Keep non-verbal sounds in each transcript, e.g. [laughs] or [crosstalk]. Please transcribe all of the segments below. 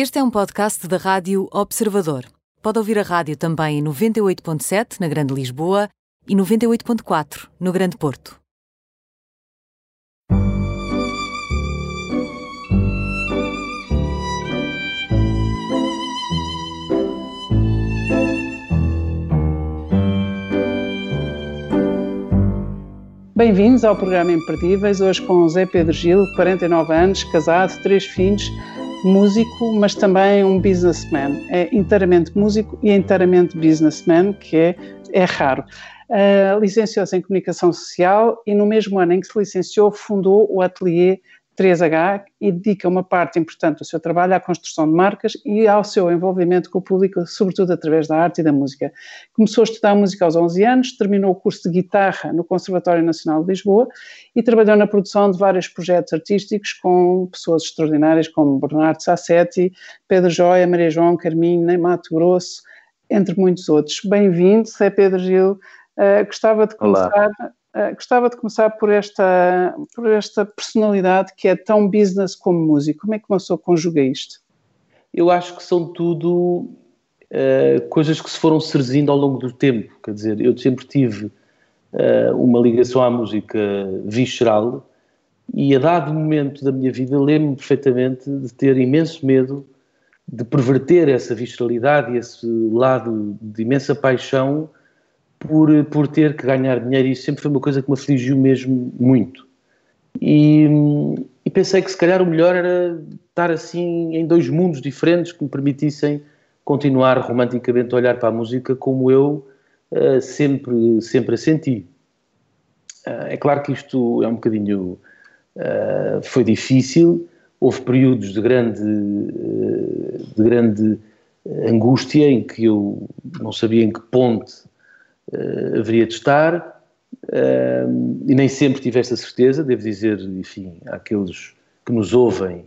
Este é um podcast da Rádio Observador. Pode ouvir a rádio também em 98.7 na Grande Lisboa e 98.4 no Grande Porto. Bem-vindos ao programa Imperdíveis, hoje com Zé Pedro Gil, 49 anos, casado, três filhos, músico, mas também um businessman. É inteiramente músico e inteiramente businessman, que é, é raro. Uh, licenciou-se em Comunicação Social e no mesmo ano em que se licenciou fundou o ateliê 3H e dedica uma parte importante do seu trabalho à construção de marcas e ao seu envolvimento com o público, sobretudo através da arte e da música. Começou a estudar música aos 11 anos, terminou o curso de guitarra no Conservatório Nacional de Lisboa e trabalhou na produção de vários projetos artísticos com pessoas extraordinárias como Bernardo Sassetti, Pedro Joia, Maria João Carminho, Mato Grosso, entre muitos outros. Bem-vindo, é Pedro Gil. Uh, gostava de começar Olá. Uh, gostava de começar por esta, por esta personalidade que é tão business como músico. Como é que uma pessoa conjuga isto? Eu acho que são tudo uh, coisas que se foram serzindo ao longo do tempo. Quer dizer, eu sempre tive uh, uma ligação à música visceral e a dado momento da minha vida lembro-me perfeitamente de ter imenso medo de perverter essa visceralidade e esse lado de imensa paixão por, por ter que ganhar dinheiro. Isso sempre foi uma coisa que me afligiu mesmo muito. E, e, pensei que se calhar o melhor era estar assim em dois mundos diferentes que me permitissem continuar romanticamente a olhar para a música como eu uh, sempre, sempre a senti. Uh, é claro que isto é um bocadinho. Uh, foi difícil, houve períodos de grande, de grande angústia em que eu não sabia em que ponte uh, haveria de estar, uh, e nem sempre tive essa certeza, devo dizer, enfim, àqueles que nos ouvem,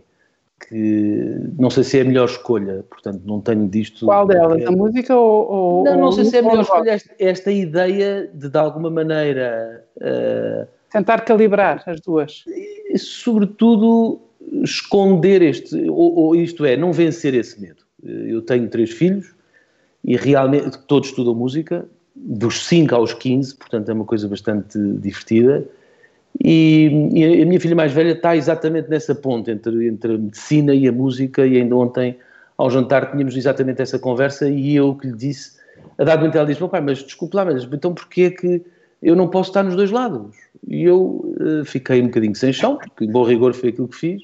que não sei se é a melhor escolha, portanto não tenho disto... Qual delas, a música ou... ou não, não sei se é a melhor escolha, esta, esta, ideia de, de alguma maneira... Uh, Tentar calibrar as duas. E, sobretudo, esconder este, ou, ou isto é, não vencer esse medo. Eu tenho três filhos e realmente todos estudam música dos 5 aos 15, portanto é uma coisa bastante divertida. E, e, a minha filha mais velha está exatamente nessa ponte entre, entre a medicina e a música, e ainda ontem ao jantar tínhamos exatamente essa conversa e eu que lhe disse, a dado momento ela disse, pai, mas desculpe lá, mas então porquê é que eu não posso estar nos dois lados? E eu uh, fiquei um bocadinho sem chão, porque bom rigor foi aquilo que fiz,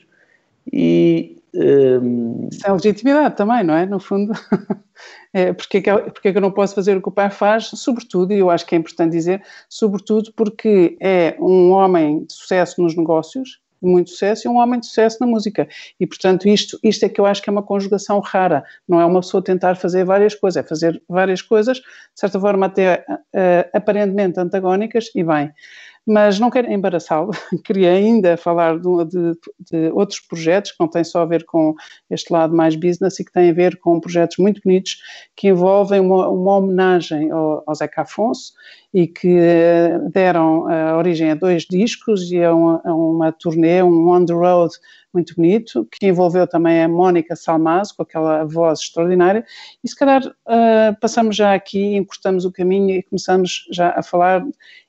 e... Isso é legitimidade também, não é? No fundo... [laughs] É, porque, é que, porque é que eu não posso fazer o que o pai faz? Sobretudo, e eu acho que é importante dizer, sobretudo porque é um homem de sucesso nos negócios, de muito sucesso, e um homem de sucesso na música. E, portanto, isto, isto é que eu acho que é uma conjugação rara. Não é uma pessoa tentar fazer várias coisas, é fazer várias coisas, de certa forma até uh, aparentemente antagónicas, e bem mas não quero embaraçá-lo, [laughs] queria ainda falar de, de, de, outros projetos que não têm só a ver com este lado mais business e que têm a ver com projetos muito bonitos que envolvem uma, uma homenagem ao, ao Zeca Afonso e que eh, deram a origem a dois discos e a a uma turnê, um on the road muito bonito, que envolveu também a Mónica Salmazo, com aquela voz extraordinária, e se calhar uh, passamos já aqui, encurtamos o caminho e começamos já a falar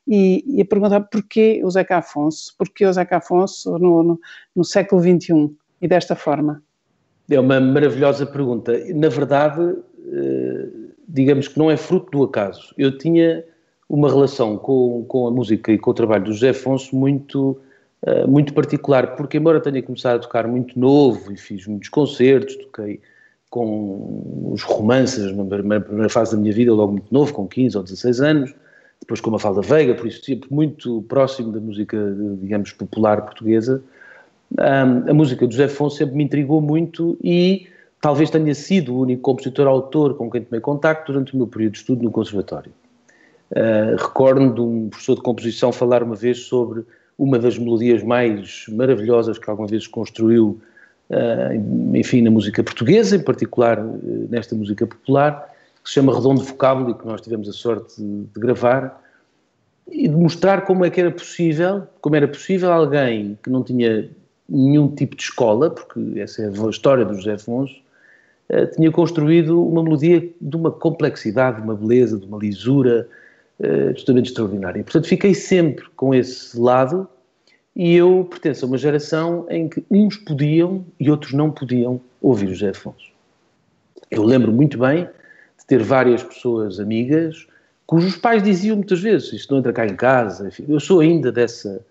e, e a perguntar porquê o Zeca Afonso, porquê o Zeca Afonso no, no, no século XXI e desta forma? É uma maravilhosa pergunta. Na verdade, eh, digamos que não é fruto do acaso. Eu tinha uma relação com, com a música e com o trabalho do José Afonso muito, eh, muito particular, porque embora tenha começado a tocar muito novo e fiz muitos concertos, toquei com os romances na primeira fase da minha vida, logo muito novo, com 15 ou 16 anos, depois com a Falda Veiga, por isso sempre muito próximo da música, digamos, popular portuguesa. Um, a música do José Afonso sempre me intrigou muito e talvez tenha sido o único compositor-autor com quem tomei contacto durante o meu período de estudo no Conservatório. Uh, Recordo de um professor de composição falar uma vez sobre uma das melodias mais maravilhosas que alguma vez construiu, uh, enfim, na música portuguesa, em particular uh, nesta música popular, que se chama Redondo Vocábulo e que nós tivemos a sorte de, gravar, e de mostrar como é que era possível, como era possível alguém que não tinha nenhum tipo de escola, porque essa é a história do José Afonso, uh, tinha construído uma melodia de uma complexidade, de uma beleza, de uma lisura uh, absolutamente extraordinária. Portanto, fiquei sempre com esse lado e eu pertenço a uma geração em que uns podiam e outros não podiam ouvir o José Afonso. Eu lembro muito bem de ter várias pessoas amigas cujos pais diziam muitas vezes isto não entra cá em casa. Enfim, eu sou ainda dessa,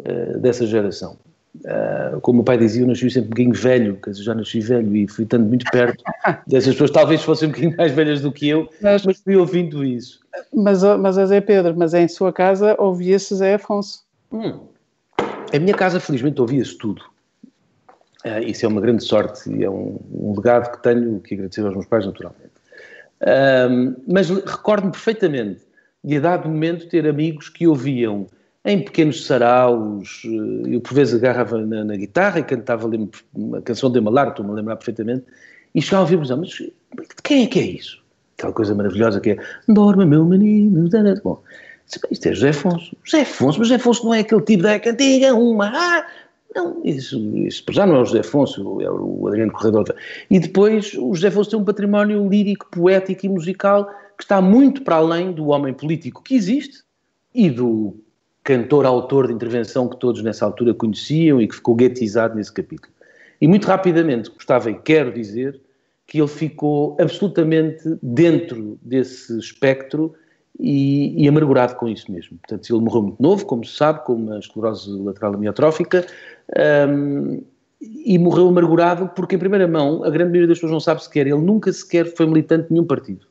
uh, dessa geração. Uh, como o pai dizia, eu nasci sempre um bocadinho velho, quer dizer, já nasci velho e fui estando muito perto [laughs] dessas pessoas, talvez fossem um bocadinho mais velhas do que eu, mas, mas fui ouvindo isso. Mas, mas Zé Pedro, mas em sua casa ouvia-se Zé Afonso? Hum. Em minha casa, felizmente, ouvia-se tudo. Uh, isso é uma grande sorte e é um, um, legado que tenho que agradecer aos meus pais, naturalmente. Uh, mas recordo-me perfeitamente de, a dado momento, ter amigos que ouviam em pequenos saraus, eh, eu por vezes agarrava na, na guitarra e cantava uma canção de Malar, estou-me a lembrar perfeitamente, e chegava a ouvir, mas de quem é que é isso? Aquela coisa maravilhosa que é Dorme meu menino, bom, isto é José Afonso. José Afonso, mas José Afonso não é aquele tipo da cantiga, uma, ah, não, isso, isso já não é o José Afonso, é o Adriano Corredor. E depois o José Afonso tem um património lírico, poético e musical que está muito para além do homem político que existe e do cantor-autor de intervenção que todos nessa altura conheciam e que ficou guetizado nesse capítulo. E muito rapidamente gostava e quero dizer que ele ficou absolutamente dentro desse espectro e, e, amargurado com isso mesmo. Portanto, ele morreu muito novo, como se sabe, com uma esclerose lateral amiotrófica, um, e morreu amargurado porque, em primeira mão, a grande maioria das pessoas não sabe sequer, ele nunca sequer foi militante de nenhum partido.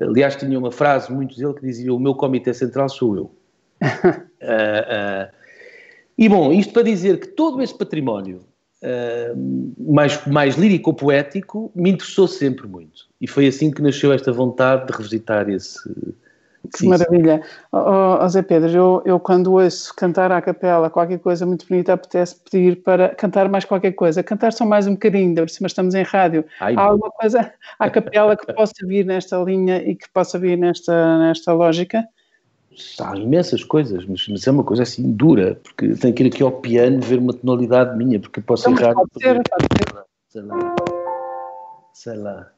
Aliás, tinha uma frase, muitos dele, que dizia: O meu comitê central sou eu uh, [laughs] uh, e bom, isto para dizer que todo esse património uh, mais, mais lírico-poético me interessou sempre muito. E foi assim que nasceu esta vontade de revisitar esse. Que maravilha. Oh, oh, Zé Pedro, eu, eu quando ouço cantar à capela qualquer coisa muito bonita, apetece pedir para cantar mais qualquer coisa. Cantar só mais um bocadinho, mas estamos em rádio. Ai, Há alguma coisa à capela que possa vir nesta linha e que possa vir nesta, nesta lógica? Há imensas coisas, mas, mas, é uma coisa assim dura, porque tenho que ir aqui ao piano ver uma tonalidade minha, porque posso errar. Ser. Sei lá. Sei lá.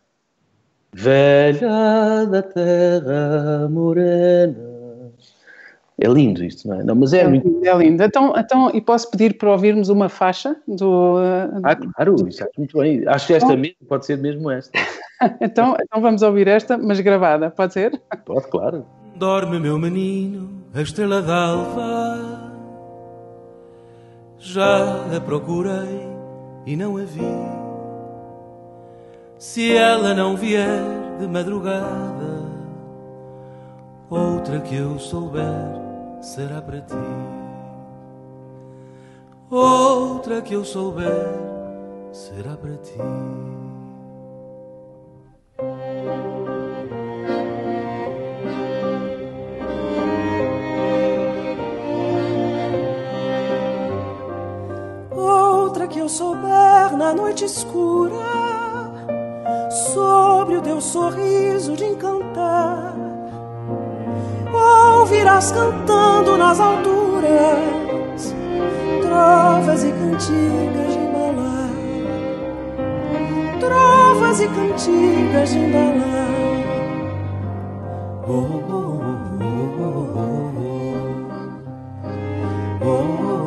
Velha da terra morena. É lindo isto, não é? Não, mas é, é muito... lindo, é lindo. Então, então, e posso pedir para ouvirmos uma faixa do. Ah, claro, isso acho muito bem. Acho que esta então... mesmo, pode ser mesmo esta. [laughs] então, então vamos ouvir esta, mas gravada, pode ser? Pode, claro. Dorme, meu menino, a estrela d'alva. Já a procurei e não a vi. Se ela não vier de madrugada, outra que eu souber será para ti. Outra que eu souber será para ti. Que eu souber na noite escura, sobre o teu sorriso de encantar, ouvirás cantando nas alturas trovas e cantigas de embalar, trovas e cantigas de embalar. Oh, oh,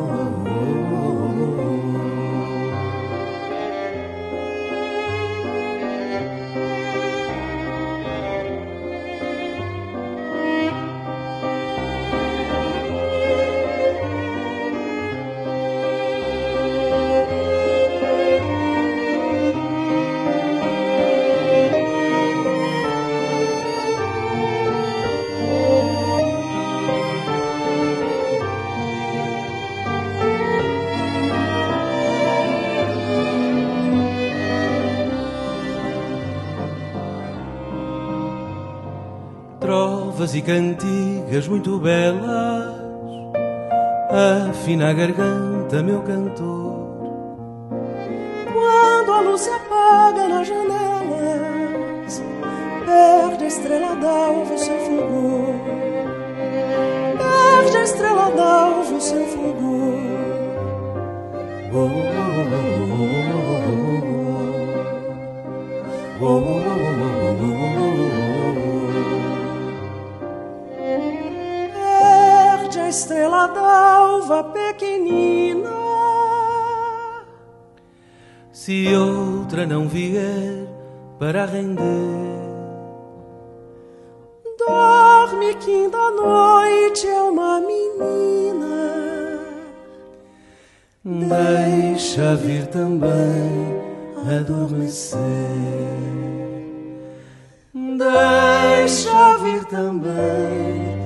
e cantigas muito belas, afina a garganta, meu cantor. Quando a luz se apaga nas janelas, perde a estrela d'alva o seu fulgor. Perde a estrela d'alva o seu fulgor. Oh, Se outra não vier para render, dorme que ainda noite é uma menina. Deixa vir também adormecer. Deixa vir também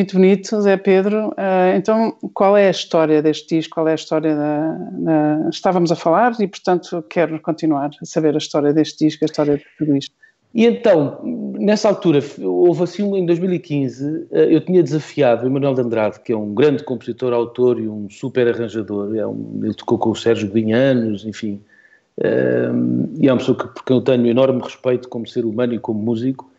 Muito bonito, Zé Pedro. Uh, então, qual é a história deste disco? Qual é a história da, da, Estávamos a falar e, portanto, quero continuar a saber a história deste disco, a história de tudo isto. E então, nessa altura, houve assim, em 2015, eh, eu tinha desafiado o Emanuel de Andrade, que é um grande compositor, autor e um super arranjador, é um, ele tocou com o Sérgio Binhanos, enfim, um, e é uma pessoa que, por quem eu tenho enorme respeito como ser humano e como músico,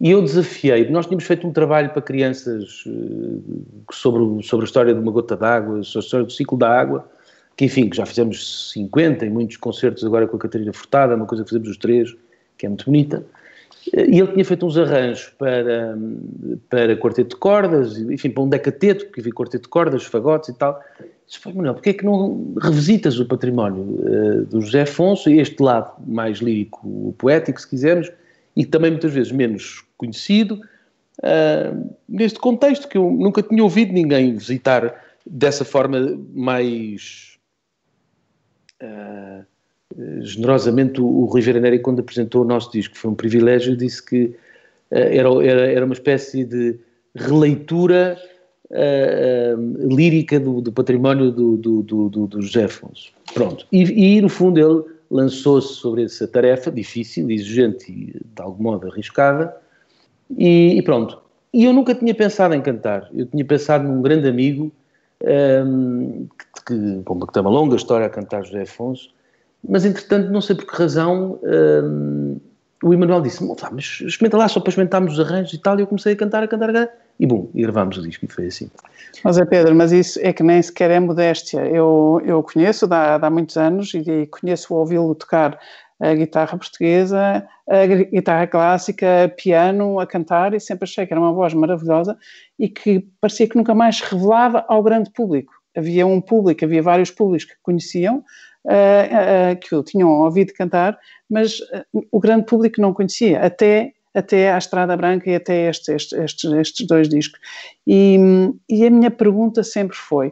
e eu desafiei, nós tínhamos feito um trabalho para crianças uh, sobre, sobre a história de uma gota d'água, sobre a história do ciclo da água, que enfim, que já fizemos 50 e muitos concertos agora com a Catarina Furtada, uma coisa que fizemos os três, que é muito bonita, e ele tinha feito uns arranjos para, para quarteto de cordas, enfim, para um decateto, porque havia quarteto de cordas, fagotes e tal. Disse, pô, Manuel, porquê é que não revisitas o património uh, do José Afonso, este lado mais lírico, poético, se quisermos, e também muitas vezes menos conhecido, uh, neste contexto que eu nunca tinha ouvido ninguém visitar dessa forma mais... Uh, generosamente o, o Rui Neri, quando apresentou o nosso disco, foi um privilégio, disse que uh, era, era, era uma espécie de releitura lírica do, do património do, do, do, do, José Afonso. Pronto. E, e, no fundo ele lançou-se sobre essa tarefa difícil, exigente e de algum modo arriscada, e, e, pronto. E eu nunca tinha pensado em cantar, eu tinha pensado num grande amigo um, que, que, com uma, uma longa história a cantar José Afonso, mas entretanto, não sei por que razão, um, o Emanuel disse: mas experimenta lá só para experimentarmos os arranjos e tal. E eu comecei a cantar, a cantar, a cantar, e bum, e gravámos o disco. E foi assim. Mas é Pedro, mas isso é que nem sequer é modéstia. Eu, eu conheço há, há muitos anos e conheço ouvi-lo tocar a guitarra portuguesa, a guitarra clássica, piano, a cantar, e sempre achei que era uma voz maravilhosa e que parecia que nunca mais revelava ao grande público. Havia um público, havia vários públicos que conheciam, uh, uh, que o tinham ouvido cantar, mas uh, o grande público não conhecia, até, até à Estrada Branca e até este, este, estes, estes dois discos. E, e, a minha pergunta sempre foi,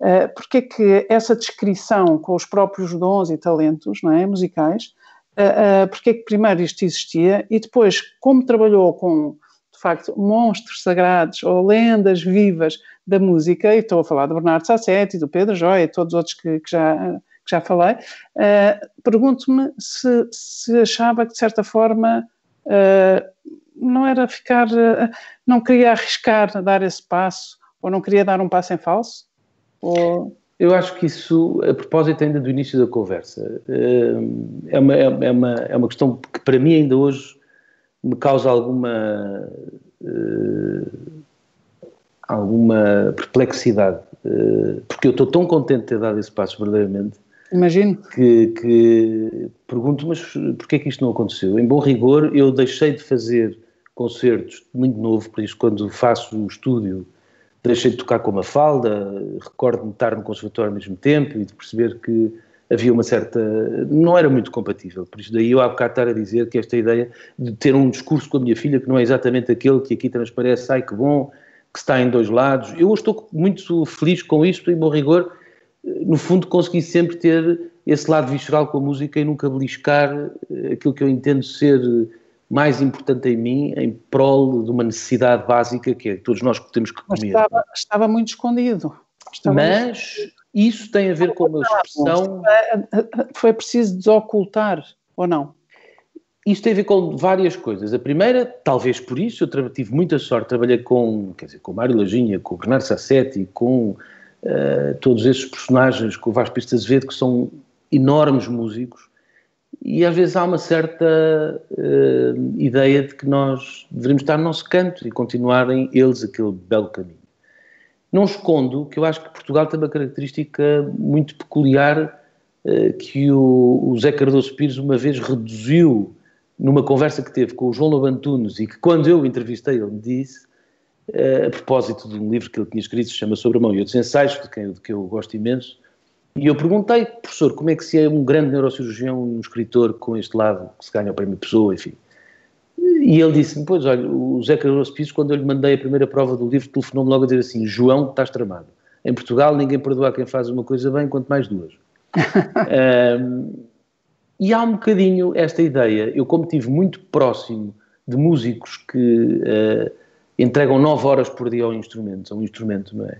uh, porque é que essa descrição com os próprios dons e talentos não é, musicais, uh, porque é que primeiro isto existia e depois, como trabalhou com de facto, monstros sagrados ou lendas vivas da música, e estou a falar do Bernardo Sassetti, do Pedro Joia e todos os outros que, que já que já falei, uh, pergunto-me se, se, achava que, de certa forma, uh, não era ficar, uh, não queria arriscar dar esse passo, ou não queria dar um passo em falso? Ou... Eu acho que isso, a propósito ainda do início da conversa, é uma, é, é uma, é uma questão que para mim ainda hoje me causa alguma alguma perplexidade, porque eu estou tão contente de ter dado esse passo verdadeiramente, Imagino. Que, que pergunto, mas porquê é que isto não aconteceu? Em bom rigor, eu deixei de fazer concertos muito novo, por isso quando faço o estúdio deixei de tocar com uma falda, recordo-me de estar no conservatório ao mesmo tempo e de perceber que havia uma certa... não era muito compatível, por isso daí eu há bocado estar a dizer que esta ideia de ter um discurso com a minha filha que não é exatamente aquele que aqui transparece, ai que bom, que está em dois lados, eu estou muito feliz com isto, em bom rigor, no fundo, consegui sempre ter esse lado visceral com a música e nunca beliscar eh, aquilo que eu entendo ser mais importante em mim, em prol de uma necessidade básica que é todos nós que temos que comer. Estava, estava, muito escondido. Estava Mas muito... isso tem a ver com a expressão. Foi preciso desocultar, ou não? Isto tem a ver com várias coisas. A primeira, talvez por isso, eu tive muita sorte, trabalhei com, quer dizer, com o Mário Lajinha, com o Bernardo Sassetti, com uh, todos esses personagens, com o Vasco Pista Azevedo, que são enormes músicos, e às vezes há uma certa uh, ideia de que nós deveríamos estar no nosso canto e continuarem eles aquele belo caminho. Não escondo que eu acho que Portugal tem uma característica muito peculiar uh, que o, o Zé Cardoso Pires uma vez reduziu numa conversa que teve com o João Lobantunes e que quando eu entrevistei ele me disse, uh, a propósito de um livro que ele tinha escrito, se chama Sobre a Mão e Outros Ensaios, de, quem, de que eu gosto imenso, e eu perguntei, professor, como é que se é um grande neurocirurgião, um escritor com este lado, que se ganha o prémio Pessoa, enfim. E ele disse-me, pois, olha, o Zé Carlos Pires, quando eu lhe mandei a primeira prova do livro, telefonou-me logo a dizer assim, João, estás tramado. Em Portugal ninguém perdoa quem faz uma coisa bem, quanto mais duas. [laughs] um, e há um bocadinho esta ideia, eu como estive muito próximo de músicos que uh, entregam nove horas por dia ao instrumento, a um instrumento, não é?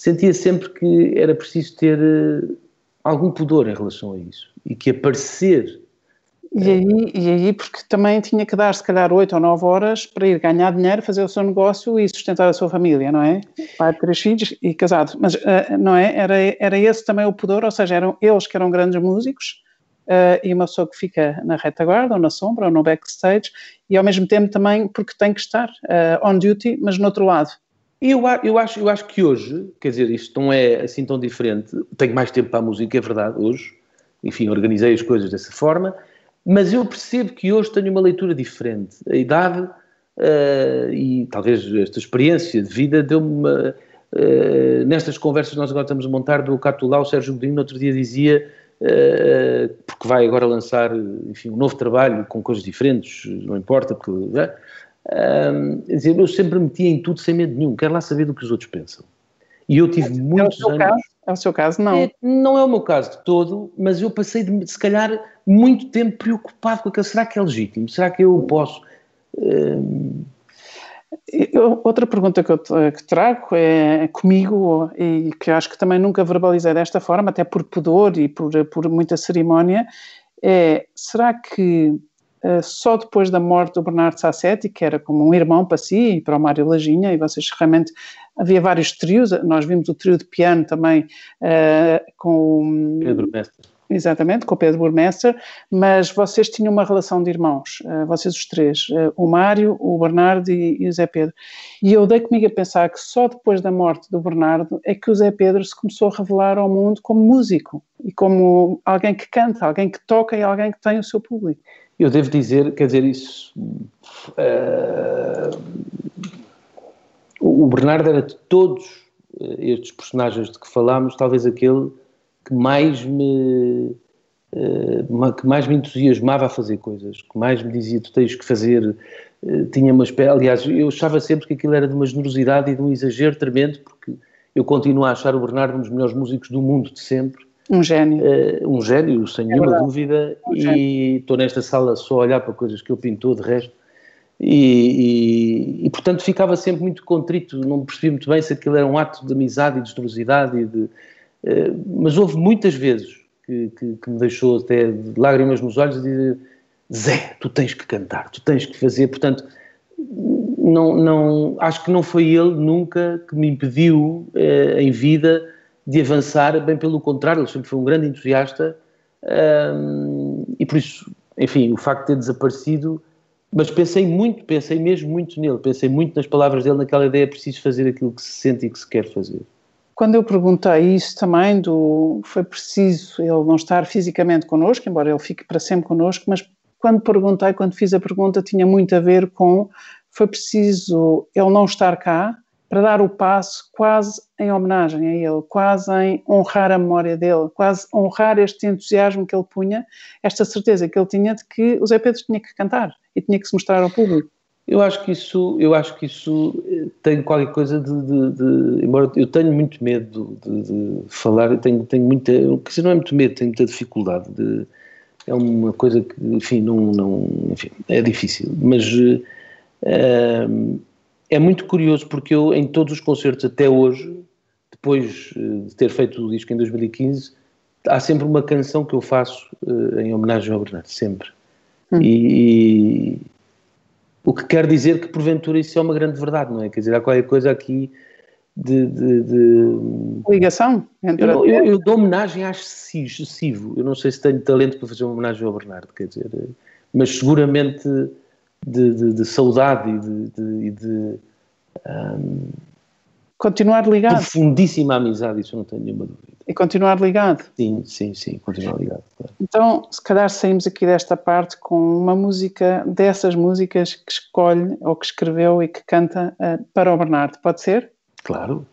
Sentia sempre que era preciso ter uh, algum pudor em relação a isso e que aparecer. E aí, e aí, porque também tinha que dar, se calhar, oito ou nove horas para ir ganhar dinheiro, fazer o seu negócio e sustentar a sua família, não é? Pai de três filhos e casado. Mas, uh, não é? Era, era esse também o pudor, ou seja, eram eles que eram grandes músicos e uma pessoa que fica na retaguarda, ou na sombra, ou no backstage, e ao mesmo tempo também porque tem que estar on duty, mas no outro lado. Eu, eu, acho, eu acho que hoje, quer dizer, isto não é assim tão diferente. Tenho mais tempo para a música, é verdade, hoje. Enfim, organizei as coisas dessa forma. Mas eu percebo que hoje tenho uma leitura diferente. A idade uh, e talvez esta experiência de vida deu-me. Uh, nestas conversas nós agora estamos a montar do Catulá, o Sérgio Godinho no outro dia dizia, uh, porque vai agora lançar enfim, um novo trabalho com coisas diferentes, não importa, porque, um, dizer, eu sempre metia em tudo sem medo nenhum, quero lá saber do que os outros pensam. E eu tive é muitos é anos. Caso? É o seu caso, não? É, não é o meu caso de todo, mas eu passei, de, se calhar, muito tempo preocupado com aquilo. Será que é legítimo? Será que eu posso. Um... Eu, outra pergunta que eu que trago é comigo e que acho que também nunca verbalizei desta forma, até por pudor e por, por muita cerimónia, é será que só depois da morte do Bernardo Sassetti, que era como um irmão para si e para o Mário Lajinha, e vocês realmente havia vários trios, nós vimos o trio de piano também uh, com Pedro Mestre. Exatamente, com o Pedro Burmester, mas vocês tinham uma relação de irmãos, uh, vocês os três, o Mário, o Bernardo e, e, o Zé Pedro. E eu dei comigo a pensar que só depois da morte do Bernardo é que o Zé Pedro se começou a revelar ao mundo como músico e como alguém que canta, alguém que toca e alguém que tem o seu público. Eu devo dizer, quer dizer, isso. Uh, o Bernardo era de todos eh, estes personagens de que falámos, talvez aquele que mais me. Uh, que mais me entusiasmava a fazer coisas, que mais me dizia tu tens que fazer, uh, tinha uma espécie, aliás, eu achava sempre que aquilo era de uma generosidade e de um exagero tremendo, porque eu continuo a achar o Bernardo um dos melhores músicos do mundo de sempre, um gênio. Uh, um gênio, sem é nenhuma dúvida. Um e estou nesta sala só a olhar para coisas que ele pintou, de resto. E, e, e, portanto ficava sempre muito contrito, não percebi muito bem se aquilo era um ato de amizade e de generosidade, e de, uh, mas houve muitas vezes que, que, que, me deixou até de lágrimas nos olhos e dizer Zé, tu tens que cantar, tu tens que fazer, portanto não, não, acho que não foi ele nunca que me impediu uh, em vida de avançar, bem pelo contrário, ele sempre foi um grande entusiasta um, e por isso, enfim, o facto de ter desaparecido, mas pensei muito, pensei mesmo muito nele, pensei muito nas palavras dele, naquela ideia, é preciso fazer aquilo que se sente e que se quer fazer. Quando eu perguntei isso também, do foi preciso ele não estar fisicamente connosco, embora ele fique para sempre connosco, mas quando perguntei, quando fiz a pergunta, tinha muito a ver com foi preciso ele não estar cá, para dar o passo quase em homenagem a ele, quase em honrar a memória dele, quase honrar este entusiasmo que ele punha, esta certeza que ele tinha de que o Zé Pedro tinha que cantar e tinha que se mostrar ao público. Eu acho que isso, eu acho que isso eh, tem qualquer coisa de, de, de embora eu tenho muito medo de, de, falar, eu tenho, tenho muita, quer dizer, não é muito medo, tenho muita dificuldade de, é uma coisa que, enfim, não, não enfim, é difícil, mas uh, é muito curioso porque eu, em todos os concertos até hoje, depois eh, de ter feito o disco em 2015, há sempre uma canção que eu faço uh, em homenagem ao Bernardo, sempre. Hum. E, e, o que quer dizer que porventura isso é uma grande verdade, não é? Quer dizer, há qualquer coisa aqui de, de, de... ligação entre eu, eu, eu, dou homenagem acho excessivo eu não sei se tenho talento para fazer uma homenagem ao Bernardo quer dizer mas seguramente de, de, de saudade e de, de um, continuar ligado profundíssima amizade isso eu não tenho nenhuma dúvida e continuar ligado sim sim sim continuar ligado claro. então se calhar saímos aqui desta parte com uma música dessas músicas que escolhe ou que escreveu e que canta uh, para o Bernardo pode ser Claro.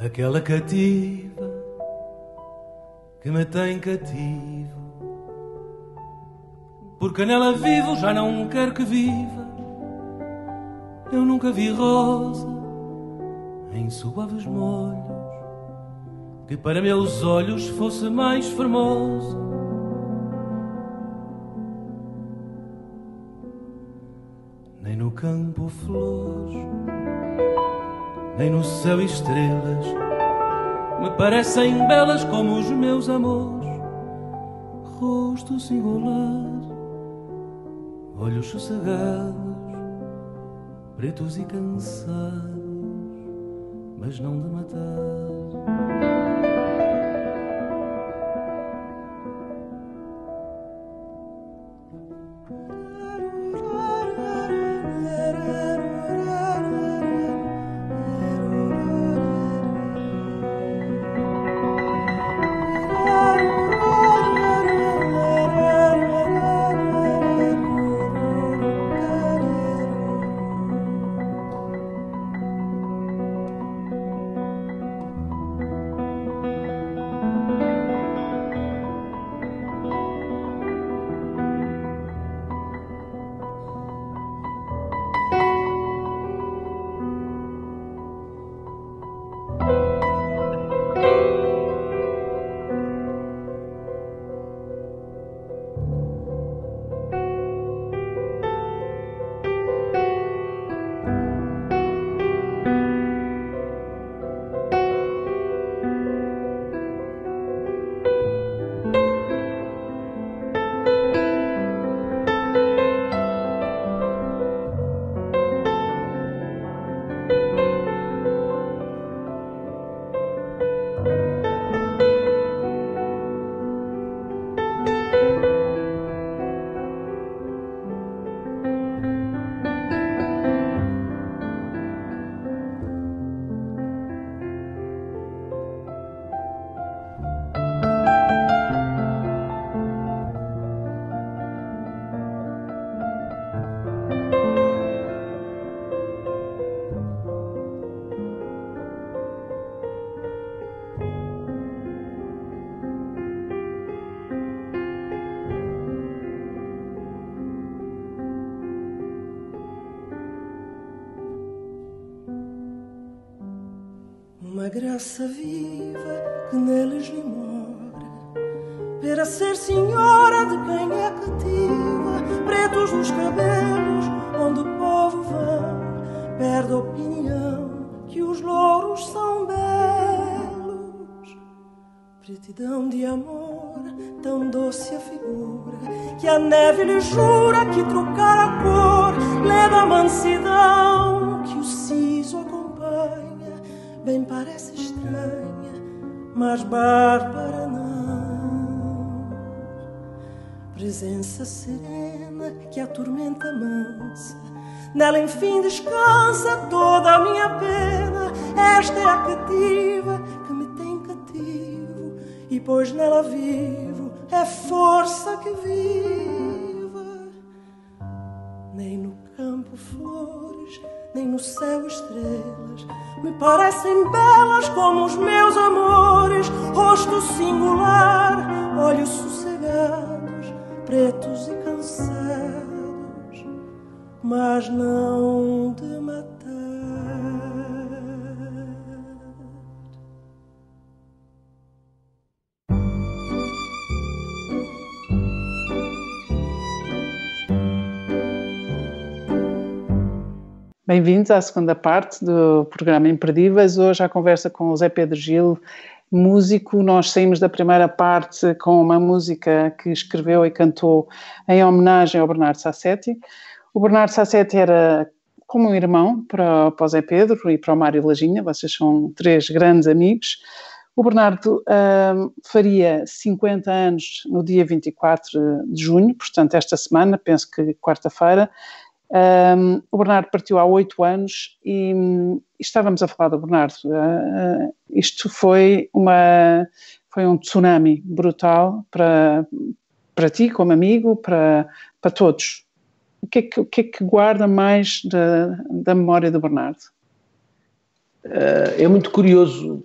Aquela cativa que me tem cativo. Porque nela vivo, já não quero que viva. Eu nunca vi rosa em suaves molhos que para meus olhos fosse mais formosa. Nem no campo flores, nem no céu estrelas me parecem belas como os meus amores. Rosto singular, olhos sossegados, pretos e cansados, mas não de matar. Graça viva que neles mora, para ser senhora de quem é cativa, pretos nos cabelos, onde o povo vão, perde a opinião que os louros são belos. Pretidão de amor, tão doce a figura, que a neve lhe jura que trocar a cor leva a mansidão que o siso bem parece estranha, mas bárbara não. Presença serena que a tormenta mansa, nela enfim descansa toda a minha pena. Esta é a cativa que me tem cativo, e pois nela vivo, é força que viva. Campo flores, nem no céu estrelas. Me parecem belas como os meus amores, rosto singular, olhos sossegados, pretos e cansados, mas não de matar. Bem-vindos à segunda parte do programa Imperdíveis. Hoje a conversa com o Zé Pedro Gil, músico. Nós saímos da primeira parte com uma música que escreveu e cantou em homenagem ao Bernardo Sassetti. O Bernardo Sassetti era como um irmão para, para o Zé Pedro e para o Mário Lajinha, vocês são três grandes amigos. O Bernardo um, faria 50 anos no dia 24 de junho, portanto, esta semana, penso que quarta-feira, um, o Bernardo partiu há oito anos e, e, estávamos a falar do Bernardo. Uh, isto foi, uma, foi um tsunami brutal para, para ti, como amigo, para, para todos. O que, é que, que é que guarda mais da, da memória do Bernardo? Uh, é muito curioso.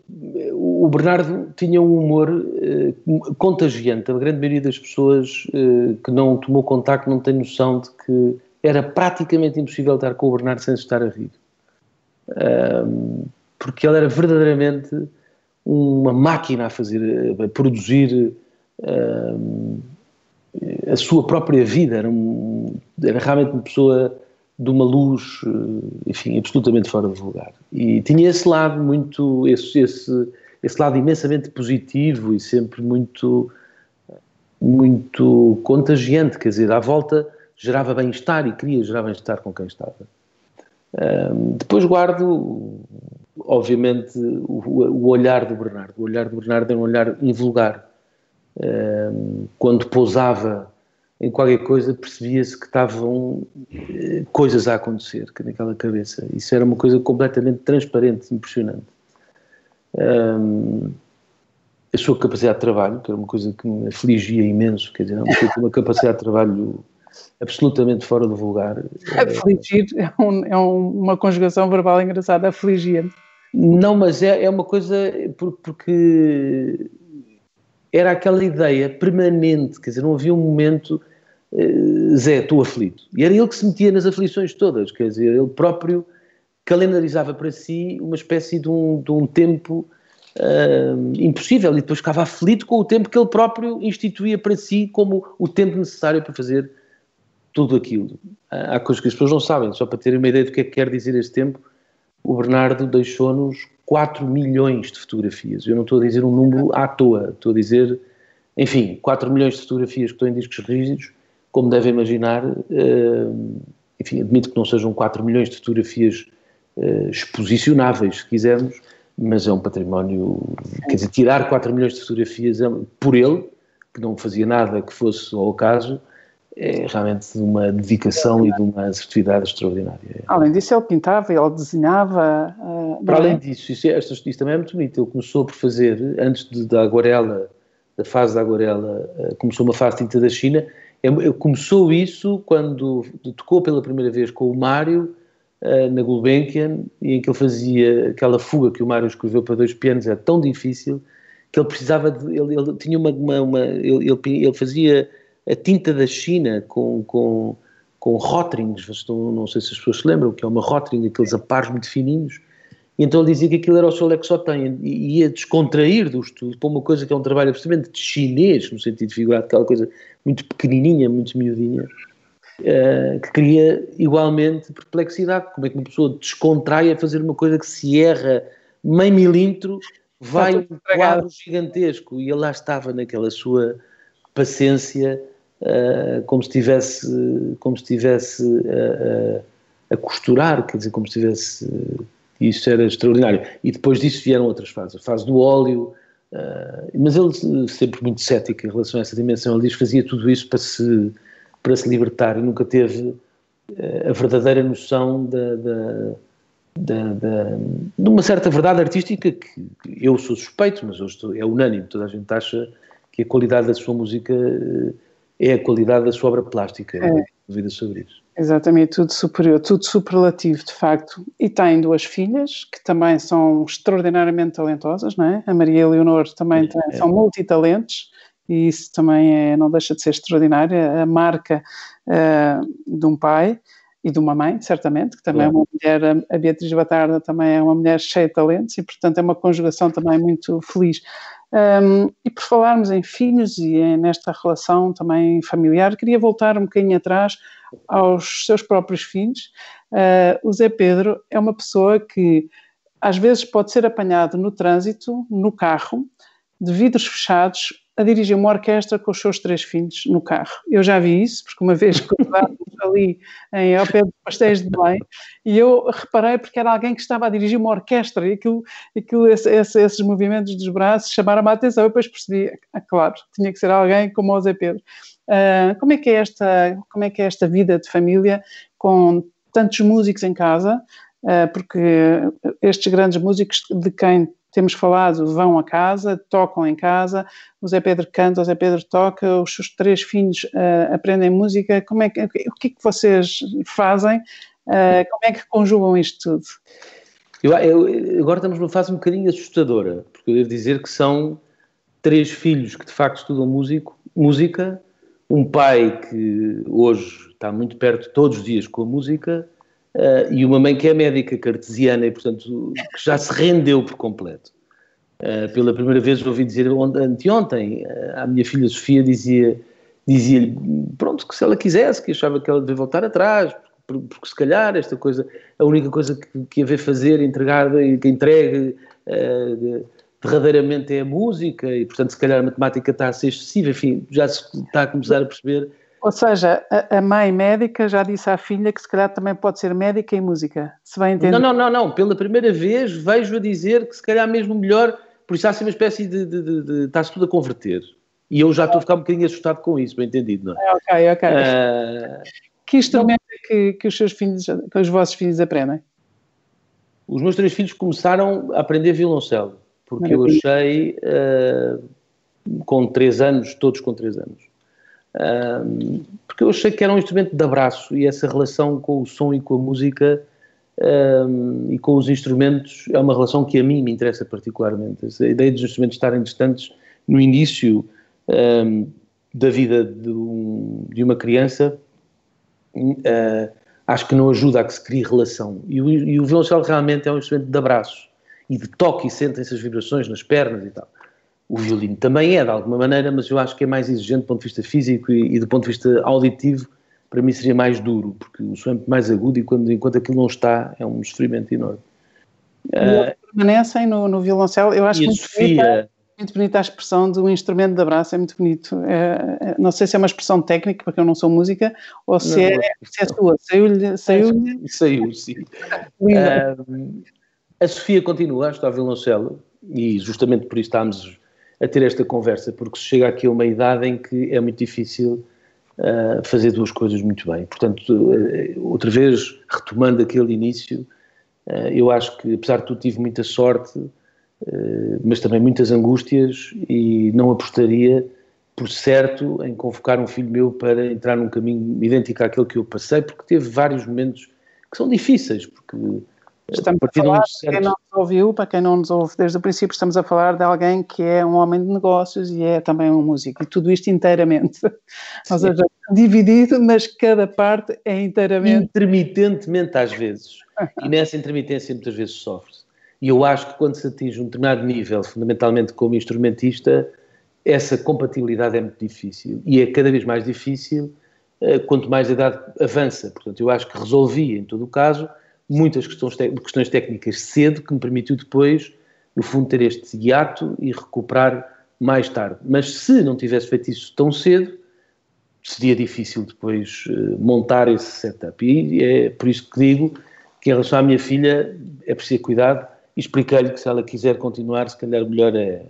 O Bernardo tinha um humor contagiante. A grande maioria das pessoas que não tomou contacto não tem noção de que era praticamente impossível estar com o Bernardo sem estar a rir. Um, porque ele era verdadeiramente uma máquina a fazer, a produzir um, a sua própria vida. Era, um, era, realmente uma pessoa de uma luz, enfim, absolutamente fora de lugar. E tinha esse lado muito, esse, esse, esse lado imensamente positivo e sempre muito, muito contagiante, quer dizer, à volta gerava bem-estar e queria gerar bem-estar com quem estava. Um, depois guardo, obviamente, o, o, olhar do Bernardo. O olhar do Bernardo é um olhar invulgar. Um, quando pousava em qualquer coisa, percebia-se que estavam eh, coisas a acontecer naquela cabeça. Isso era uma coisa completamente transparente, impressionante. Um, a sua capacidade de trabalho, que era uma coisa que me afligia imenso, quer dizer, uma, uma capacidade de trabalho absolutamente fora do vulgar. Afligir é, um, é uma conjugação verbal engraçada, afligir. Não, mas é, é uma coisa porque era aquela ideia permanente, quer dizer, não havia um momento, uh, Zé, estou aflito. E era ele que se metia nas aflições todas, quer dizer, ele próprio calendarizava para si uma espécie de um, de um tempo uh, impossível e depois ficava aflito com o tempo que ele próprio instituía para si como o tempo necessário para fazer tudo aquilo. Há coisas que as pessoas não sabem, só para terem uma ideia do que é que quer dizer este tempo, o Bernardo deixou-nos 4 milhões de fotografias. Eu não estou a dizer um número à toa, estou a dizer, enfim, 4 milhões de fotografias que estão em discos rígidos, como devem imaginar, uh, enfim, admito que não sejam 4 milhões de fotografias uh, exposicionáveis, se quisermos, mas é um património, quer dizer, tirar 4 milhões de fotografias é, por ele, que não fazia nada que fosse ao caso, é realmente de uma dedicação e de uma assertividade extraordinária. Além disso, ele pintava, ele desenhava. Uh, Para além é? disso, isso, é, isso, também é muito bonito. Ele começou por fazer, antes de, da aguarela, da fase da aguarela, uh, começou uma fase de tinta da China. Ele começou isso quando tocou pela primeira vez com o Mário uh, na Gulbenkian, em que ele fazia aquela fuga que o Mário escreveu para dois pianos, era tão difícil que ele precisava de. Ele, ele tinha uma. uma, uma ele, ele, ele fazia a tinta da China com, com, com rotrings, não sei se as pessoas se lembram, que é uma rotring, aqueles aparos muito fininhos, e então ele dizia que aquilo era o seu lexotan e ia descontrair do estudo para uma coisa que é um trabalho absolutamente chinês, no sentido figurado, aquela coisa muito pequenininha, muito miudinha, uh, que cria igualmente perplexidade. Como é que uma pessoa descontrai a fazer uma coisa que se erra meio milímetro, vai um quadro gigantesco, e ele lá estava naquela sua paciência como se estivesse, como se estivesse a, a, a, costurar, quer dizer, como se estivesse. Uh, isso era extraordinário. E depois disso vieram outras fases. A fase do óleo, mas ele sempre muito cético em relação a essa dimensão. Ele diz que fazia tudo isso para se, para se libertar e nunca teve a verdadeira noção da, da da, da, de uma certa verdade artística que, eu sou suspeito, mas hoje é unânime, toda a gente acha que a qualidade da sua música é a qualidade da sua obra plástica, é. não dúvida sobre isso. Exatamente, tudo superior, tudo superlativo, de facto. E tem duas filhas que também são extraordinariamente talentosas, não é? A Maria Eleonor também é, tem, é. são multitalentos e isso também é, não deixa de ser extraordinário. A marca uh, de um pai e de uma mãe, certamente, que também é uma mulher, a Beatriz Batarda também é uma mulher cheia de talentos e, portanto, é uma conjugação também muito feliz. Um, e por falarmos em filhos e nesta relação também familiar, queria voltar um bocadinho atrás aos seus próprios filhos, uh, o Zé Pedro é uma pessoa que às vezes pode ser apanhado no trânsito, no carro, de vidros fechados, a dirigir uma orquestra com os seus três filhos no carro. Eu já vi isso, porque uma vez cruzávamos ali em, ao pé dos pastéis de Belém, e eu reparei porque era alguém que estava a dirigir uma orquestra, e aquilo, aquilo esse, esse, esses movimentos dos braços chamaram-me a atenção, eu depois percebi, ah, claro, tinha que ser alguém como o Zé Pedro. Uh, como, é que é esta, como é que é esta vida de família com tantos músicos em casa, uh, porque estes grandes músicos de quem temos falado vão a casa, tocam em casa, o Zé Pedro canta, o Zé Pedro toca, os seus três filhos uh, aprendem música. Como é que, o que é que vocês fazem? Uh, como é que conjugam isto tudo? Eu, eu, agora estamos numa fase um bocadinho assustadora, porque eu devo dizer que são três filhos que de facto estudam músico, música, um pai que hoje está muito perto todos os dias com a música Uh, e uma mãe que é médica cartesiana e, portanto, que já se rendeu por completo. Uh, pela primeira vez ouvi dizer anteontem, uh, a minha filha Sofia dizia dizia-lhe, pronto, que se ela quisesse, que achava que ela devia voltar atrás, porque, porque se calhar esta coisa, a única coisa que, que haver fazer, entregar, que entregue uh, derradeiramente é a música, e portanto se calhar a matemática está a ser excessiva, enfim, já se está a começar a perceber ou seja, a, a, mãe médica já disse à filha que se calhar também pode ser médica em música, se vai entender. Não, não, não, não. Pela primeira vez vejo a dizer que se calhar mesmo melhor, por isso há assim uma espécie de, de, de, de está-se tudo a converter. E eu já estou a ficar um bocadinho assustado com isso, bem entendido, não é? Ok, ok. Uh, que instrumento é que, que os seus filhos, que os vossos filhos aprendem? Os meus três filhos começaram a aprender violoncelo, porque Maravilha. eu achei, uh, com três anos, todos com três anos, porque eu achei que era um instrumento de abraço e essa relação com o som e com a música um, e com os instrumentos é uma relação que a mim me interessa particularmente. A ideia dos instrumentos estarem distantes no início um, da vida de, um, de uma criança uh, acho que não ajuda a que se crie relação. E o, e o violoncelo realmente é um instrumento de abraço e de toque e sentem-se as vibrações nas pernas e tal. O violino também é, de alguma maneira, mas eu acho que é mais exigente do ponto de vista físico e, e do ponto de vista auditivo, para mim seria mais duro, porque o som é mais agudo e quando, enquanto aquilo não está, é um sofrimento enorme. Uh, permanecem no, no violoncelo, eu acho muito, Sofia, bonita, muito bonita a expressão um instrumento de abraço, é muito bonito. É, é, não sei se é uma expressão técnica, porque eu não sou música, ou se, não, é, se é sua. Saiu-lhe. Saiu, [laughs] saiu, sim. uh, a Sofia continua a estudar violoncelo e justamente por isso estamos a ter esta conversa, porque se chega aqui a uma idade em que é muito difícil uh, fazer duas coisas muito bem. Portanto, uh, outra vez, retomando aquele início, uh, eu acho que, apesar de tudo, tive muita sorte, mas também muitas angústias e não apostaria por certo em convocar um filho meu para entrar num caminho idêntico àquele que eu passei, porque teve vários momentos que são difíceis, porque Estamos a, a falar, para quem não nos ouviu, para quem não nos ouve desde o princípio, estamos a falar de alguém que é um homem de negócios e é também um músico, e tudo isto inteiramente. [laughs] Ou seja, dividido, mas cada parte é inteiramente. Intermitentemente, às vezes. e nessa intermitência, muitas vezes sofre-se. E eu acho que quando se atinge um determinado nível, fundamentalmente como instrumentista, essa compatibilidade é muito difícil. E é cada vez mais difícil eh, quanto mais a idade avança. Portanto, eu acho que resolvi, em todo o caso, muitas questões, questões técnicas cedo, que me permitiu depois, no fundo, ter este hiato e recuperar mais tarde. Mas se não tivesse feito isso tão cedo, seria difícil depois uh, montar esse setup. E é por isso que digo que em relação à minha filha é preciso cuidado e expliquei-lhe que se ela quiser continuar, se calhar melhor é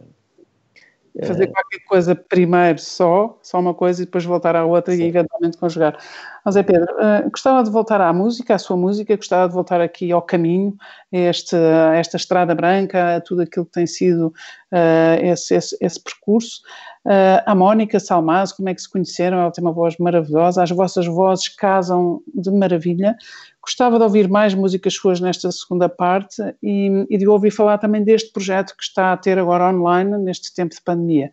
Fazer qualquer coisa primeiro só, só uma coisa e depois voltar à outra Sim. e eventualmente conjugar. Mas é Pedro, uh, gostava de voltar à música, à sua música, gostava de voltar aqui ao caminho, a, este, a esta estrada branca, a tudo aquilo que tem sido uh, esse, esse, esse, percurso. Uh, a Mónica Salmaz, como é que se conheceram? Ela tem uma voz maravilhosa, as vossas vozes casam de maravilha. Gostava de ouvir mais músicas suas nesta segunda parte e, e de ouvir falar também deste projeto que está a ter agora online neste tempo de pandemia.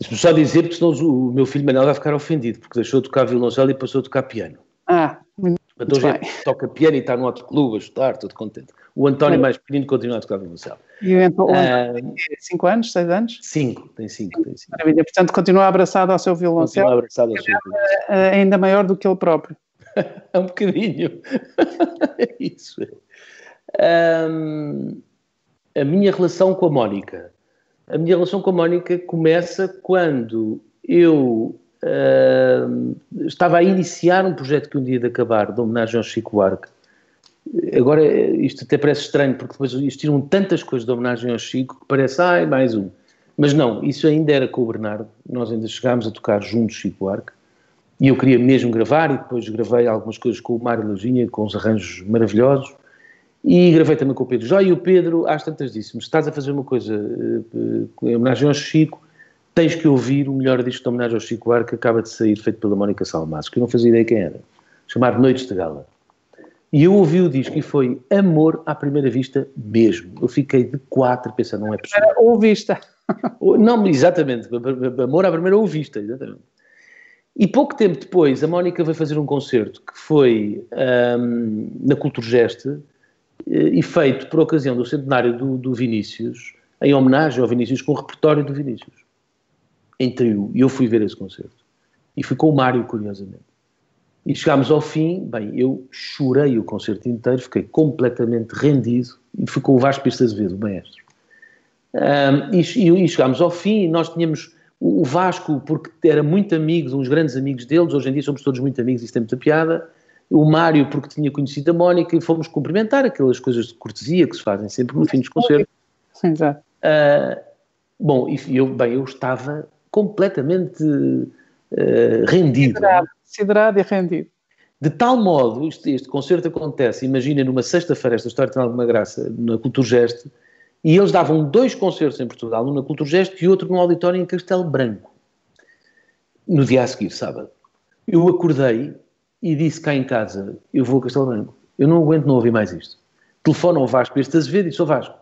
Deixa-me só dizer, porque senão o meu filho Manuel vai ficar ofendido, porque deixou de tocar violoncelo e passou a tocar piano. Ah, muito Portanto, hoje é, toca piano e está no outro clube a estudar, todo contente. O António, mais pequenino, continua a tocar violoncelo. E o António, uh, tem 5 anos, 6 anos? 5, tem 5. Tem cinco. Maravilha, portanto, continua abraçado ao seu violoncelo. Continua abraçado ao seu violoncelo. Ainda maior do que ele próprio. [laughs] é um bocadinho. [laughs] é isso. Um, a minha relação com a Mónica. A minha relação com a Mónica começa quando eu uh, estava a iniciar um projeto que um dia de acabar, de homenagem ao Chico Buarque. Agora, isto até parece estranho, porque depois existiram tantas coisas de homenagem ao Chico que parece, ai, mais um. Mas não, isso ainda era com o Bernardo. Nós ainda chegámos a tocar juntos Chico Buarque. E eu queria mesmo gravar, e depois gravei algumas coisas com o Mário Lojinha, com uns arranjos maravilhosos. E gravei também com o Pedro Jó. E o Pedro, às tantas, disse-me: estás a fazer uma coisa uh, em homenagem ao Chico, tens que ouvir o melhor disco de homenagem ao Chico Buarque que acaba de sair, feito pela Mónica Salmaço, que eu não fazia ideia quem era, chamado Noites de Gala. E eu ouvi o disco e foi amor à primeira vista mesmo. Eu fiquei de quatro pensando, não é possível. Era ouvista. [laughs] Não, exatamente, amor à primeira ouvista, exatamente. E pouco tempo depois, a Mónica veio fazer um concerto que foi um, na Culturgeste eh, e feito por ocasião do centenário do, do Vinícius, em homenagem ao Vinícius, com o repertório do Vinícius em trio, e eu fui ver esse concerto. E fui com o Mário, curiosamente. E chegámos ao fim, bem, eu chorei o concerto inteiro, fiquei completamente rendido, e fui com o Vasco Pista Azevedo, o maestro. Um, e, e, e, chegámos ao fim, e nós tínhamos o, Vasco, porque era muito amigo de uns grandes amigos deles, hoje em dia somos todos muito amigos, isso tem muita piada, o Mário, porque tinha conhecido a Mónica, e fomos cumprimentar aquelas coisas de cortesia que se fazem sempre no fim dos concertos. Sim, exato. Uh, bom, e eu, bem, eu estava completamente uh, rendido. Considerado e rendido. De tal modo, este, este concerto acontece, imagina numa sexta-feira, esta história tem alguma graça, na Culturgeste, e eles davam dois concertos em Portugal, um na Culturgeste e outro no auditório em Castelo Branco. No dia a seguir, sábado. Eu acordei e disse cá em casa, eu vou a Castelo Branco. Eu não aguento não ouvir mais isto. Telefono ao Vasco este Azevedo e disse, ao Vasco,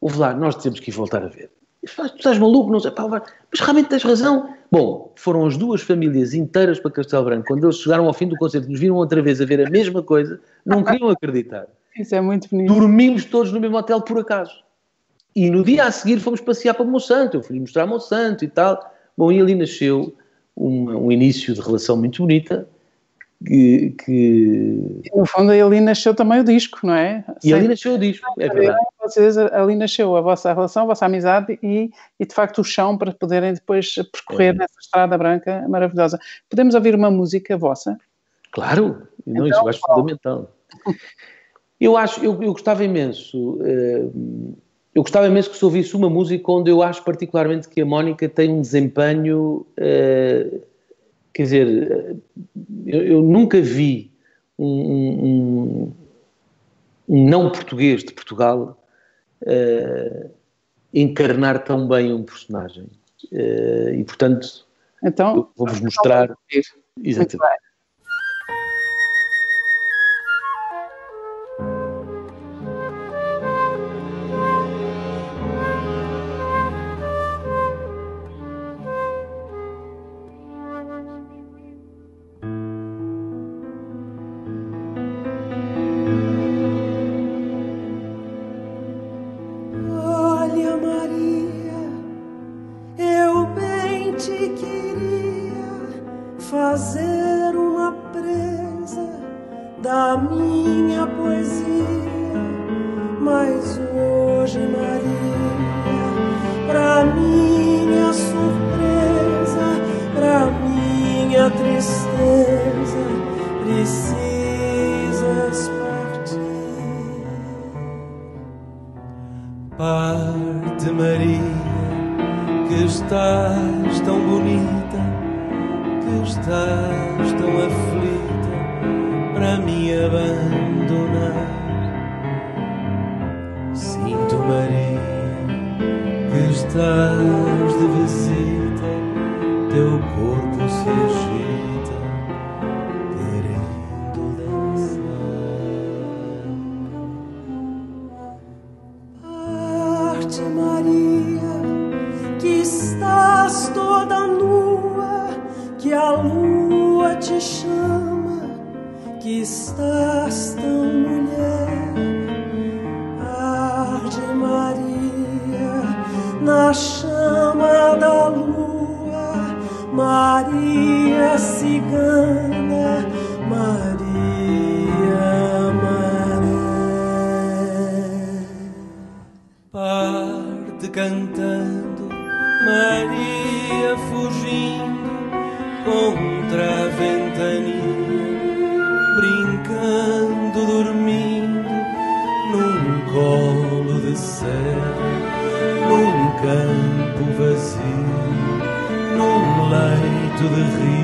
ouve lá, nós temos que ir voltar a ver. Tu estás maluco, não sei, pá, mas realmente tens razão. Bom, foram as duas famílias inteiras para Castelo Branco. Quando eles chegaram ao fim do concerto, nos viram outra vez a ver a mesma coisa, não queriam acreditar. Isso é muito bonito. Dormimos todos no mesmo hotel por acaso. E no dia a seguir fomos passear para Monsanto. Eu fui mostrar Monsanto e tal. Bom, e ali nasceu um, um início de relação muito bonita que, que... No fundo, ali nasceu também o disco, não é? E ali nasceu o disco, é verdade. Vocês, ali nasceu a vossa relação, a vossa amizade e, e de facto o chão para poderem depois percorrer é. nessa estrada branca maravilhosa. Podemos ouvir uma música vossa? Claro, não, então, isso eu acho qual? fundamental. Eu acho, eu, eu gostava imenso, uh, eu gostava imenso que se ouvisse uma música onde eu acho particularmente que a Mónica tem um desempenho uh, Quer dizer, eu, eu nunca vi um, um, um, não português de Portugal uh, encarnar tão bem um personagem. Uh, e, portanto, então, vou-vos mostrar. Exatamente. Fugindo contra a ventania brincando, dormindo num colo de céu, num campo vazio, num leito de rio,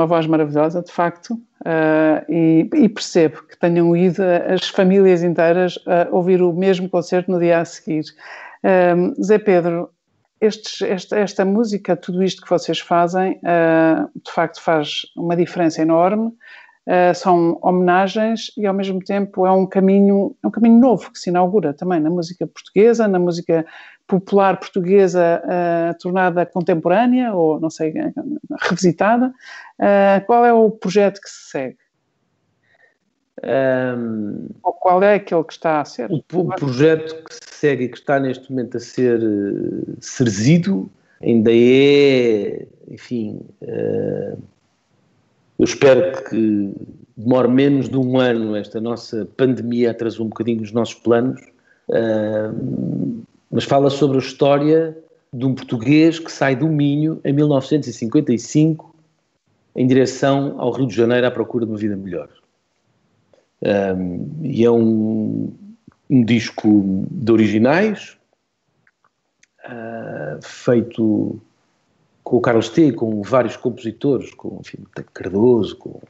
uma voz maravilhosa, de facto, uh, e, e, percebo que tenham ido as famílias inteiras a ouvir o mesmo concerto no dia a seguir. Uh, Zé Pedro, estes, esta, esta, música, tudo isto que vocês fazem, uh, de facto faz uma diferença enorme. são homenagens e ao mesmo tempo é um caminho, é um caminho novo que se inaugura também na música portuguesa, na música popular portuguesa uh, tornada contemporânea ou, não sei, revisitada. Uh, qual é o projeto que se segue? Um, ou qual é aquele que está a ser? O, o, projeto que se segue e que está neste momento a ser uh, serzido ainda é, enfim, uh, eu espero que demore menos de um ano. Esta nossa pandemia atrasou um bocadinho os nossos planos. Uh, mas fala sobre a história de um português que sai do Minho em 1955 em direção ao Rio de Janeiro à procura de uma vida melhor. Um, e é um, um, disco de originais, uh, feito com o Carlos T, com vários compositores, com enfim, Cardoso, com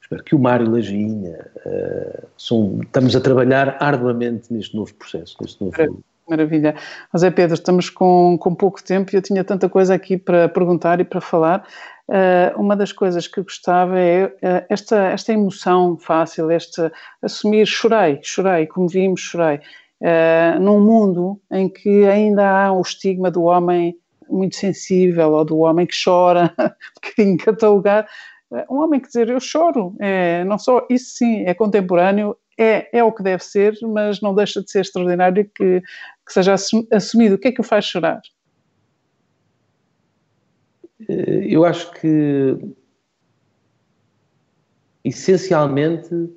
espero que o Mário Lajinha. Uh, são, estamos a trabalhar arduamente neste novo processo, neste novo. Maravilha. José Pedro, estamos com, com pouco tempo e eu tinha tanta coisa aqui para perguntar e para falar. Uh, uma das coisas que gostava é uh, esta, esta emoção fácil, este assumir, chorei, chorei, como vimos, chorei. Uh, num mundo em que ainda há o estigma do homem muito sensível ou do homem que chora, [laughs] um bocadinho catalogado. Um homem que dizer eu choro, é, não só isso sim é contemporâneo, é, é o que deve ser, mas não deixa de ser extraordinário que, que seja assumido. O que é que o faz chorar? Eh, eu acho que, essencialmente,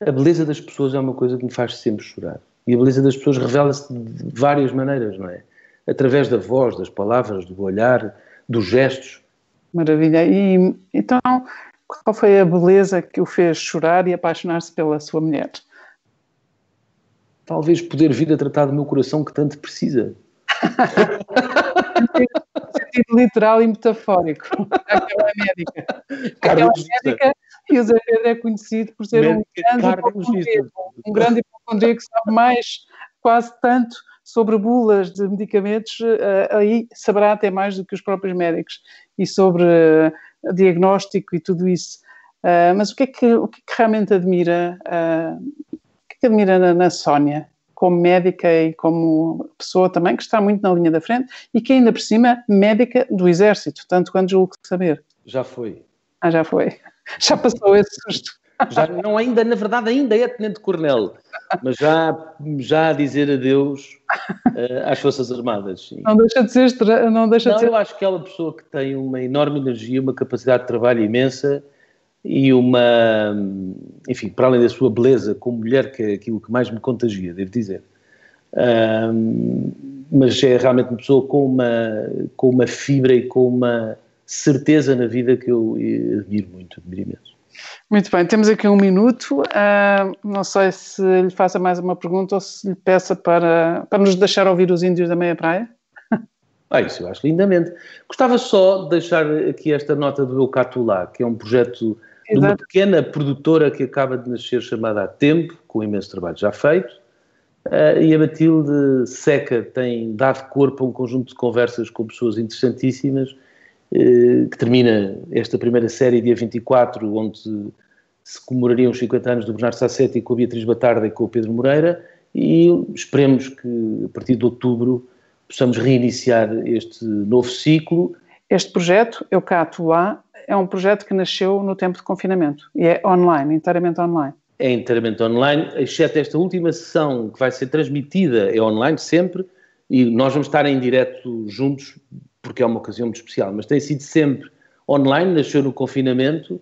a beleza das pessoas é uma coisa que me faz sempre chorar. E a beleza das pessoas revela-se de várias maneiras, não é? Através da voz, das palavras, do olhar, dos gestos. Maravilha. E então, qual foi a beleza que o fez chorar e apaixonar-se pela sua mulher? Talvez poder vir a tratar do meu coração que tanto precisa. [laughs] sentido literal e metafórico. Aquela médica. Aquela médica E o Zé Pedro é conhecido por ser um grande, hipocondríaco, um grande hipocondríaco que sabe mais, quase tanto, sobre bulas de medicamentos, uh, aí saberá até mais do que os próprios médicos, e sobre uh, diagnóstico e tudo isso. Uh, mas o que, é que, o que, é que realmente admira, o que, é que admira na, na Sónia? como médica e como pessoa também que está muito na linha da frente e que ainda por cima médica do exército, tanto quanto julgo saber. Já foi. Ah, já foi. [laughs] Já passou esse susto. Já, não ainda, na verdade ainda é Tenente Coronel, mas já, já a dizer adeus uh, às Forças Armadas. Sim. Não deixa de ser... Não, deixa não de ser... eu acho que é uma pessoa que tem uma enorme energia, uma capacidade de trabalho imensa e uma, enfim, para além da sua beleza como mulher, que é aquilo que mais me contagia, devo dizer. Um, mas é realmente uma pessoa com uma, com uma fibra e com uma certeza na vida que eu admiro muito, admiro imenso. Muito bem, temos aqui um minuto. Uh, não sei se lhe faça mais uma pergunta ou se lhe peça para, para nos deixar ouvir os índios da meia praia. Ah, isso eu acho lindamente. Gostava só de deixar aqui esta nota do Eucatulá, que é um projeto de uma pequena produtora que acaba de nascer chamada Há Tempo, com imenso trabalho já feito, uh, e a Matilde Seca tem dado corpo a um conjunto de conversas com pessoas interessantíssimas, que termina esta primeira série dia 24, onde se comemorariam os 50 anos do Bernardo Sassetti com a Beatriz Batarda e com o Pedro Moreira, e esperemos que a partir de outubro possamos reiniciar este novo ciclo. Este projeto, Eu Cá Lá, é um projeto que nasceu no tempo de confinamento e é online, inteiramente online. É inteiramente online, exceto esta última sessão que vai ser transmitida, é online sempre, e nós vamos estar em direto juntos, porque é uma ocasião muito especial, mas tem sido sempre online, nasceu no confinamento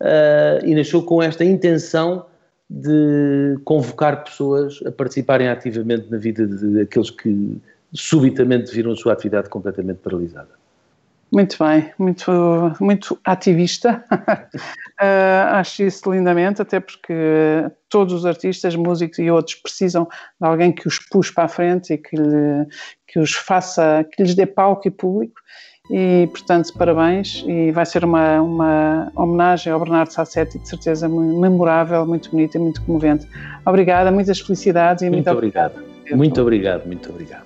uh, e nasceu com esta intenção de convocar pessoas a participarem ativamente na vida daqueles que subitamente viram a sua atividade completamente paralisada. Muito bem, muito, muito ativista. uh, [laughs] acho isso lindamente, até porque todos os artistas, músicos e outros precisam de alguém que os puxe para a frente e que, lhe, que os faça, que lhes dê palco e público. E, portanto, parabéns. E vai ser uma, uma homenagem ao Bernardo Sassetti, de certeza memorável, muito bonita e muito comovente. Obrigada, muitas felicidades e muito, muito obrigado. obrigado. Muito obrigado, muito obrigado.